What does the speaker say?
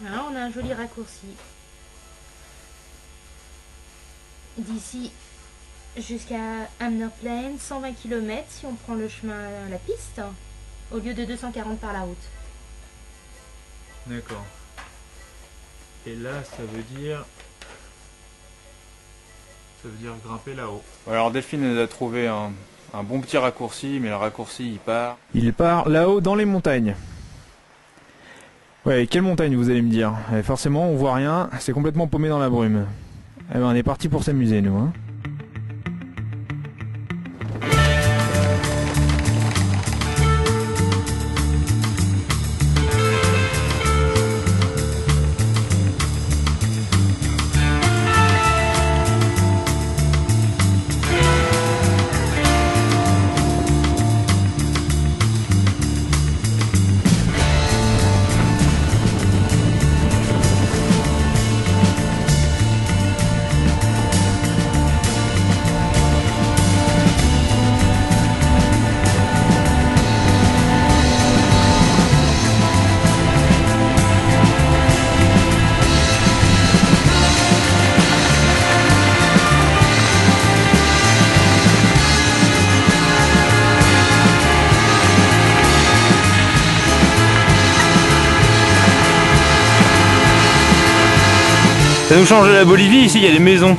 Voilà, on a un joli raccourci. D'ici jusqu'à Amner Plain, 120 km si on prend le chemin, la piste, au lieu de 240 par la route. D'accord. Et là, ça veut dire ça veut dire grimper là-haut. Alors Delphine elle a trouvé un, un bon petit raccourci, mais le raccourci il part. Il part là-haut dans les montagnes. Ouais, quelle montagne vous allez me dire? Eh, Forcément, on voit rien, c'est complètement paumé dans la brume. Eh ben, on est parti pour s'amuser, nous. Hein. Ça nous change de la Bolivie, ici il y a des maisons.